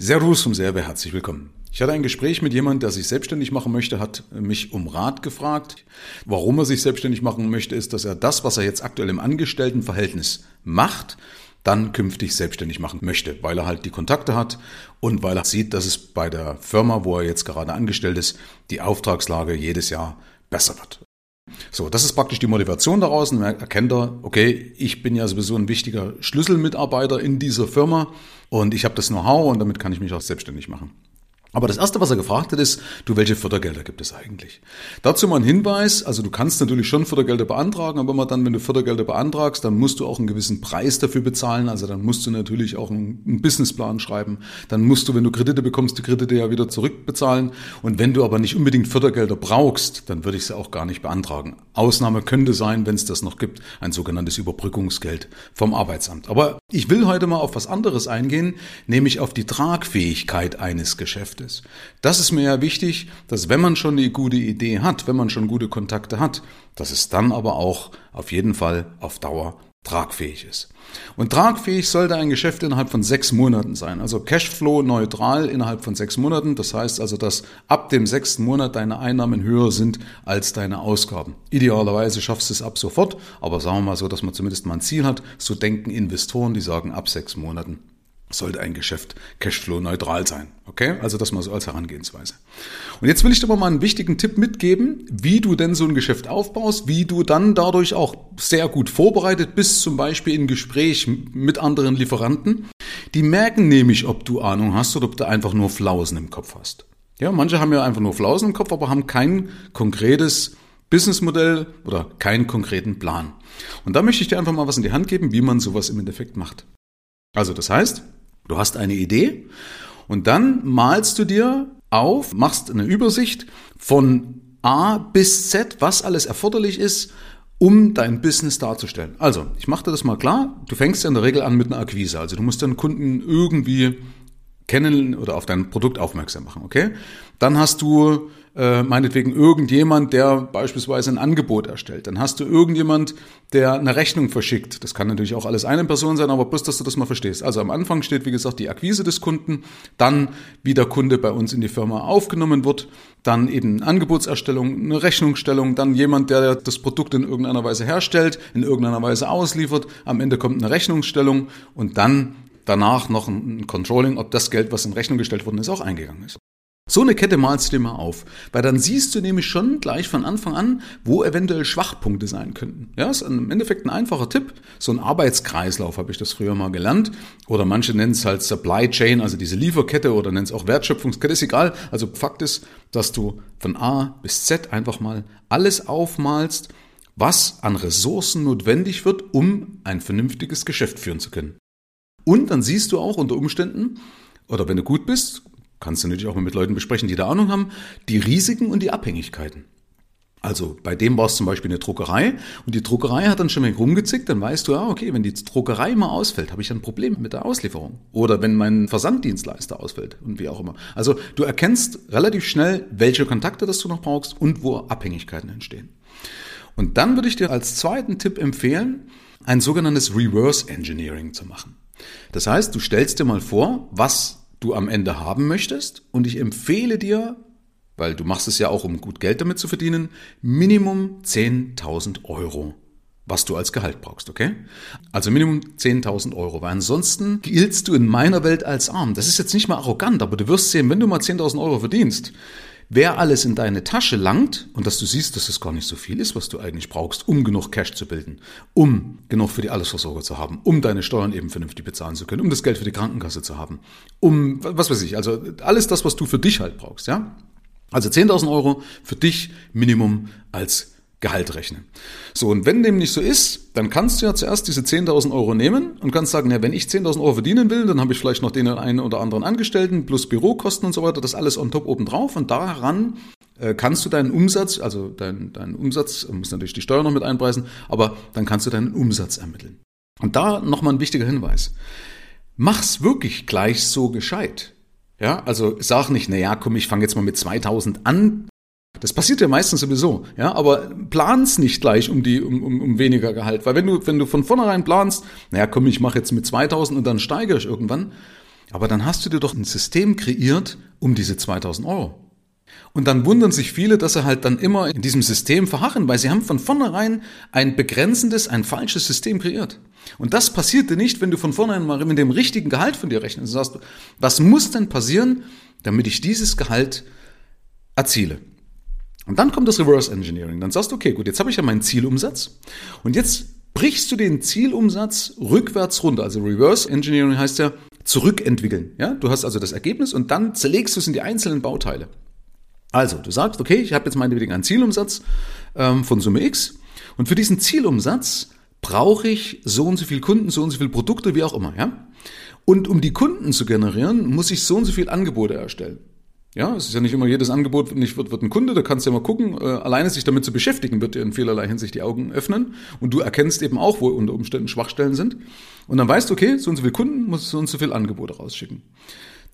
Servus vom Serve, herzlich willkommen. Ich hatte ein Gespräch mit jemandem, der sich selbstständig machen möchte, hat mich um Rat gefragt. Warum er sich selbstständig machen möchte, ist, dass er das, was er jetzt aktuell im Angestelltenverhältnis macht, dann künftig selbstständig machen möchte, weil er halt die Kontakte hat und weil er sieht, dass es bei der Firma, wo er jetzt gerade angestellt ist, die Auftragslage jedes Jahr besser wird. So, das ist praktisch die Motivation daraus. Und erkennt er, okay, ich bin ja sowieso ein wichtiger Schlüsselmitarbeiter in dieser Firma und ich habe das Know-how und damit kann ich mich auch selbstständig machen. Aber das Erste, was er gefragt hat, ist, du, welche Fördergelder gibt es eigentlich? Dazu mal ein Hinweis, also du kannst natürlich schon Fördergelder beantragen, aber immer dann, wenn du Fördergelder beantragst, dann musst du auch einen gewissen Preis dafür bezahlen, also dann musst du natürlich auch einen, Businessplan schreiben, dann musst du, wenn du Kredite bekommst, die Kredite ja wieder zurückbezahlen und wenn du aber nicht unbedingt Fördergelder brauchst, dann würde ich sie auch gar nicht beantragen. Ausnahme könnte sein, wenn es das noch gibt, ein sogenanntes Überbrückungsgeld vom Arbeitsamt. Aber ich will heute mal auf was anderes eingehen, nämlich auf die Tragfähigkeit eines Geschäfts ist. Das ist mir ja wichtig, dass wenn man schon eine gute Idee hat, wenn man schon gute Kontakte hat, dass es dann aber auch auf jeden Fall auf Dauer tragfähig ist. Und tragfähig sollte ein Geschäft innerhalb von sechs Monaten sein. Also Cashflow neutral innerhalb von sechs Monaten. Das heißt also, dass ab dem sechsten Monat deine Einnahmen höher sind als deine Ausgaben. Idealerweise schaffst du es ab sofort, aber sagen wir mal so, dass man zumindest mal ein Ziel hat. So denken Investoren, die sagen, ab sechs Monaten sollte ein Geschäft Cashflow neutral sein. Okay? Also das mal so als Herangehensweise. Und jetzt will ich dir mal einen wichtigen Tipp mitgeben, wie du denn so ein Geschäft aufbaust, wie du dann dadurch auch sehr gut vorbereitet bist, zum Beispiel in Gespräch mit anderen Lieferanten. Die merken nämlich, ob du Ahnung hast oder ob du einfach nur Flausen im Kopf hast. Ja, manche haben ja einfach nur Flausen im Kopf, aber haben kein konkretes Businessmodell oder keinen konkreten Plan. Und da möchte ich dir einfach mal was in die Hand geben, wie man sowas im Endeffekt macht. Also das heißt, Du hast eine Idee und dann malst du dir auf, machst eine Übersicht von A bis Z, was alles erforderlich ist, um dein Business darzustellen. Also, ich mache dir das mal klar. Du fängst ja in der Regel an mit einer Akquise. Also, du musst deinen Kunden irgendwie kennen oder auf dein Produkt aufmerksam machen, okay? Dann hast du äh, meinetwegen irgendjemand, der beispielsweise ein Angebot erstellt. Dann hast du irgendjemand, der eine Rechnung verschickt. Das kann natürlich auch alles eine Person sein, aber bloß, dass du das mal verstehst. Also am Anfang steht, wie gesagt, die Akquise des Kunden, dann wie der Kunde bei uns in die Firma aufgenommen wird, dann eben Angebotserstellung, eine Rechnungsstellung, dann jemand, der das Produkt in irgendeiner Weise herstellt, in irgendeiner Weise ausliefert, am Ende kommt eine Rechnungsstellung und dann danach noch ein Controlling, ob das Geld, was in Rechnung gestellt worden ist, auch eingegangen ist. So eine Kette malst du dir mal auf, weil dann siehst du nämlich schon gleich von Anfang an, wo eventuell Schwachpunkte sein könnten. Ja, ist im Endeffekt ein einfacher Tipp. So ein Arbeitskreislauf habe ich das früher mal gelernt. Oder manche nennen es halt Supply Chain, also diese Lieferkette oder nennen es auch Wertschöpfungskette, ist egal. Also Fakt ist, dass du von A bis Z einfach mal alles aufmalst, was an Ressourcen notwendig wird, um ein vernünftiges Geschäft führen zu können. Und dann siehst du auch unter Umständen, oder wenn du gut bist, kannst du natürlich auch mal mit Leuten besprechen, die da Ahnung haben, die Risiken und die Abhängigkeiten. Also bei dem war es zum Beispiel eine Druckerei und die Druckerei hat dann schon mal rumgezickt, dann weißt du, ja, okay, wenn die Druckerei mal ausfällt, habe ich ein Problem mit der Auslieferung. Oder wenn mein Versanddienstleister ausfällt und wie auch immer. Also du erkennst relativ schnell, welche Kontakte das du noch brauchst und wo Abhängigkeiten entstehen. Und dann würde ich dir als zweiten Tipp empfehlen, ein sogenanntes Reverse Engineering zu machen. Das heißt, du stellst dir mal vor, was du am Ende haben möchtest. Und ich empfehle dir, weil du machst es ja auch, um gut Geld damit zu verdienen, Minimum 10.000 Euro, was du als Gehalt brauchst, okay? Also Minimum 10.000 Euro, weil ansonsten giltst du in meiner Welt als arm. Das ist jetzt nicht mal arrogant, aber du wirst sehen, wenn du mal 10.000 Euro verdienst, wer alles in deine Tasche langt und dass du siehst, dass es gar nicht so viel ist, was du eigentlich brauchst, um genug Cash zu bilden, um genug für die Allesversorger zu haben, um deine Steuern eben vernünftig bezahlen zu können, um das Geld für die Krankenkasse zu haben, um, was weiß ich, also alles das, was du für dich halt brauchst, ja? Also 10.000 Euro für dich Minimum als Gehalt rechnen. So, und wenn dem nicht so ist, dann kannst du ja zuerst diese 10.000 Euro nehmen und kannst sagen, ja, wenn ich 10.000 Euro verdienen will, dann habe ich vielleicht noch den einen oder anderen Angestellten plus Bürokosten und so weiter, das alles on top oben drauf und daran äh, kannst du deinen Umsatz, also deinen dein Umsatz, muss natürlich die Steuer noch mit einpreisen, aber dann kannst du deinen Umsatz ermitteln. Und da nochmal ein wichtiger Hinweis. Mach's wirklich gleich so gescheit. Ja, also sag nicht, na ja, komm, ich fange jetzt mal mit 2000 an, das passiert ja meistens sowieso, ja, aber plan's nicht gleich um die um, um, um weniger Gehalt, weil wenn du wenn du von vornherein planst, naja, komm, ich mache jetzt mit 2000 und dann steigere ich irgendwann, Aber dann hast du dir doch ein System kreiert um diese 2000 Euro. Und dann wundern sich viele, dass sie halt dann immer in diesem System verharren, weil sie haben von vornherein ein begrenzendes, ein falsches System kreiert. Und das passierte nicht, wenn du von vornherein mal mit dem richtigen Gehalt von dir rechnest. Du sagst, was muss denn passieren, damit ich dieses Gehalt erziele? Und dann kommt das Reverse Engineering. Dann sagst du, okay, gut, jetzt habe ich ja meinen Zielumsatz. Und jetzt brichst du den Zielumsatz rückwärts runter. Also Reverse Engineering heißt ja zurückentwickeln. Ja, du hast also das Ergebnis und dann zerlegst du es in die einzelnen Bauteile. Also, du sagst, okay, ich habe jetzt meinetwegen einen Zielumsatz ähm, von Summe X und für diesen Zielumsatz brauche ich so und so viele Kunden, so und so viele Produkte, wie auch immer, ja? Und um die Kunden zu generieren, muss ich so und so viele Angebote erstellen. Ja, es ist ja nicht immer jedes Angebot nicht wird, wird ein Kunde, da kannst du ja mal gucken. Äh, alleine sich damit zu beschäftigen, wird dir in vielerlei Hinsicht die Augen öffnen. Und du erkennst eben auch, wo unter Umständen Schwachstellen sind. Und dann weißt du, okay, so und so viele Kunden muss so und so viele Angebote rausschicken.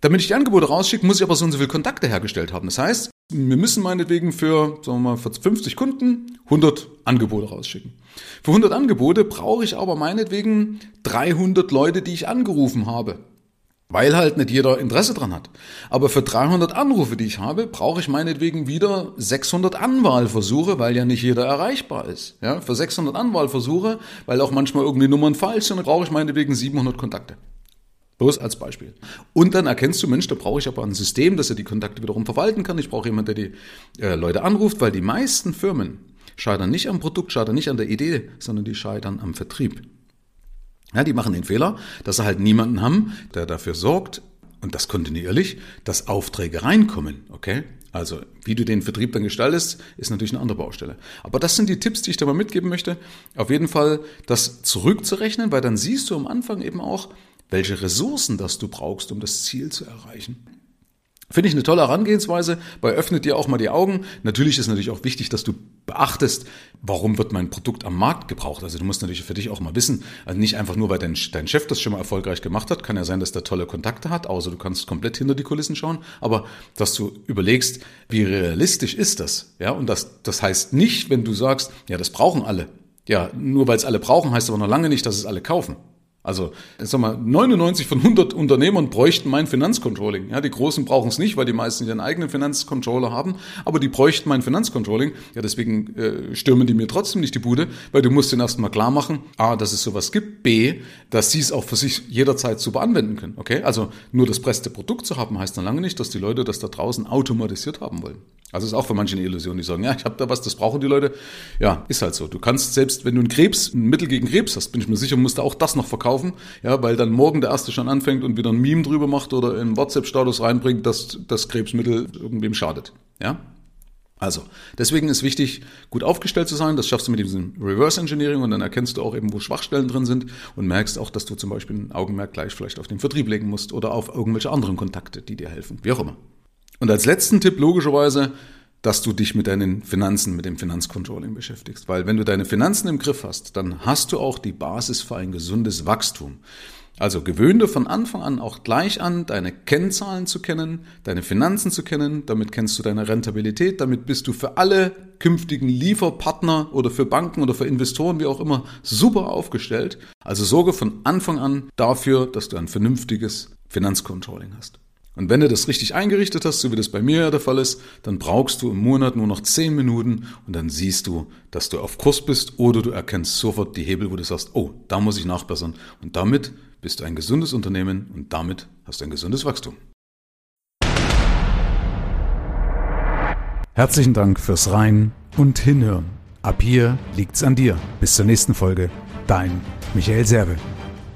Damit ich die Angebote rausschicke, muss ich aber so und so viele Kontakte hergestellt haben. Das heißt, wir müssen meinetwegen für, sagen wir mal, für 50 Kunden 100 Angebote rausschicken. Für 100 Angebote brauche ich aber meinetwegen 300 Leute, die ich angerufen habe. Weil halt nicht jeder Interesse dran hat. Aber für 300 Anrufe, die ich habe, brauche ich meinetwegen wieder 600 Anwahlversuche, weil ja nicht jeder erreichbar ist. Ja, für 600 Anwahlversuche, weil auch manchmal irgendwie Nummern falsch sind, brauche ich meinetwegen 700 Kontakte. Bloß als Beispiel. Und dann erkennst du, Mensch, da brauche ich aber ein System, dass er die Kontakte wiederum verwalten kann. Ich brauche jemanden, der die äh, Leute anruft, weil die meisten Firmen scheitern nicht am Produkt, scheitern nicht an der Idee, sondern die scheitern am Vertrieb. Ja, die machen den Fehler, dass sie halt niemanden haben, der dafür sorgt, und das kontinuierlich, dass Aufträge reinkommen, okay? Also, wie du den Vertrieb dann gestaltest, ist natürlich eine andere Baustelle. Aber das sind die Tipps, die ich dir mal mitgeben möchte. Auf jeden Fall das zurückzurechnen, weil dann siehst du am Anfang eben auch, welche Ressourcen das du brauchst, um das Ziel zu erreichen. Finde ich eine tolle Herangehensweise, weil öffnet dir auch mal die Augen. Natürlich ist natürlich auch wichtig, dass du beachtest, warum wird mein Produkt am Markt gebraucht. Also du musst natürlich für dich auch mal wissen, also nicht einfach nur, weil dein, dein Chef das schon mal erfolgreich gemacht hat, kann ja sein, dass der tolle Kontakte hat, außer du kannst komplett hinter die Kulissen schauen, aber dass du überlegst, wie realistisch ist das? Ja, und das, das heißt nicht, wenn du sagst, ja, das brauchen alle. Ja, nur weil es alle brauchen, heißt aber noch lange nicht, dass es alle kaufen. Also, sag mal, 99 von 100 Unternehmern bräuchten mein Finanzcontrolling. Ja, die Großen brauchen es nicht, weil die meisten ihren eigenen Finanzcontroller haben, aber die bräuchten mein Finanzcontrolling. Ja, deswegen äh, stürmen die mir trotzdem nicht die Bude, weil du musst ihnen erstmal klar machen, A, dass es sowas gibt, B, dass sie es auch für sich jederzeit super anwenden können. Okay? Also, nur das beste Produkt zu haben, heißt dann lange nicht, dass die Leute das da draußen automatisiert haben wollen. Also ist auch für manche eine Illusion, die sagen, ja, ich habe da was, das brauchen die Leute. Ja, ist halt so. Du kannst selbst, wenn du einen Krebs, ein Mittel gegen Krebs hast, bin ich mir sicher, musst du auch das noch verkaufen, ja, weil dann morgen der erste schon anfängt und wieder ein Meme drüber macht oder in WhatsApp-Status reinbringt, dass das Krebsmittel irgendwem schadet. Ja, also, deswegen ist wichtig, gut aufgestellt zu sein. Das schaffst du mit diesem Reverse Engineering und dann erkennst du auch eben, wo Schwachstellen drin sind und merkst auch, dass du zum Beispiel ein Augenmerk gleich vielleicht auf den Vertrieb legen musst oder auf irgendwelche anderen Kontakte, die dir helfen. Wie auch immer. Und als letzten Tipp logischerweise, dass du dich mit deinen Finanzen, mit dem Finanzcontrolling beschäftigst. Weil wenn du deine Finanzen im Griff hast, dann hast du auch die Basis für ein gesundes Wachstum. Also gewöhne von Anfang an auch gleich an, deine Kennzahlen zu kennen, deine Finanzen zu kennen, damit kennst du deine Rentabilität, damit bist du für alle künftigen Lieferpartner oder für Banken oder für Investoren, wie auch immer, super aufgestellt. Also sorge von Anfang an dafür, dass du ein vernünftiges Finanzcontrolling hast. Und wenn du das richtig eingerichtet hast, so wie das bei mir ja der Fall ist, dann brauchst du im Monat nur noch 10 Minuten und dann siehst du, dass du auf Kurs bist oder du erkennst sofort die Hebel, wo du sagst, oh, da muss ich nachbessern. Und damit bist du ein gesundes Unternehmen und damit hast du ein gesundes Wachstum. Herzlichen Dank fürs Rein und Hinhören. Ab hier liegt's an dir. Bis zur nächsten Folge. Dein Michael Serve.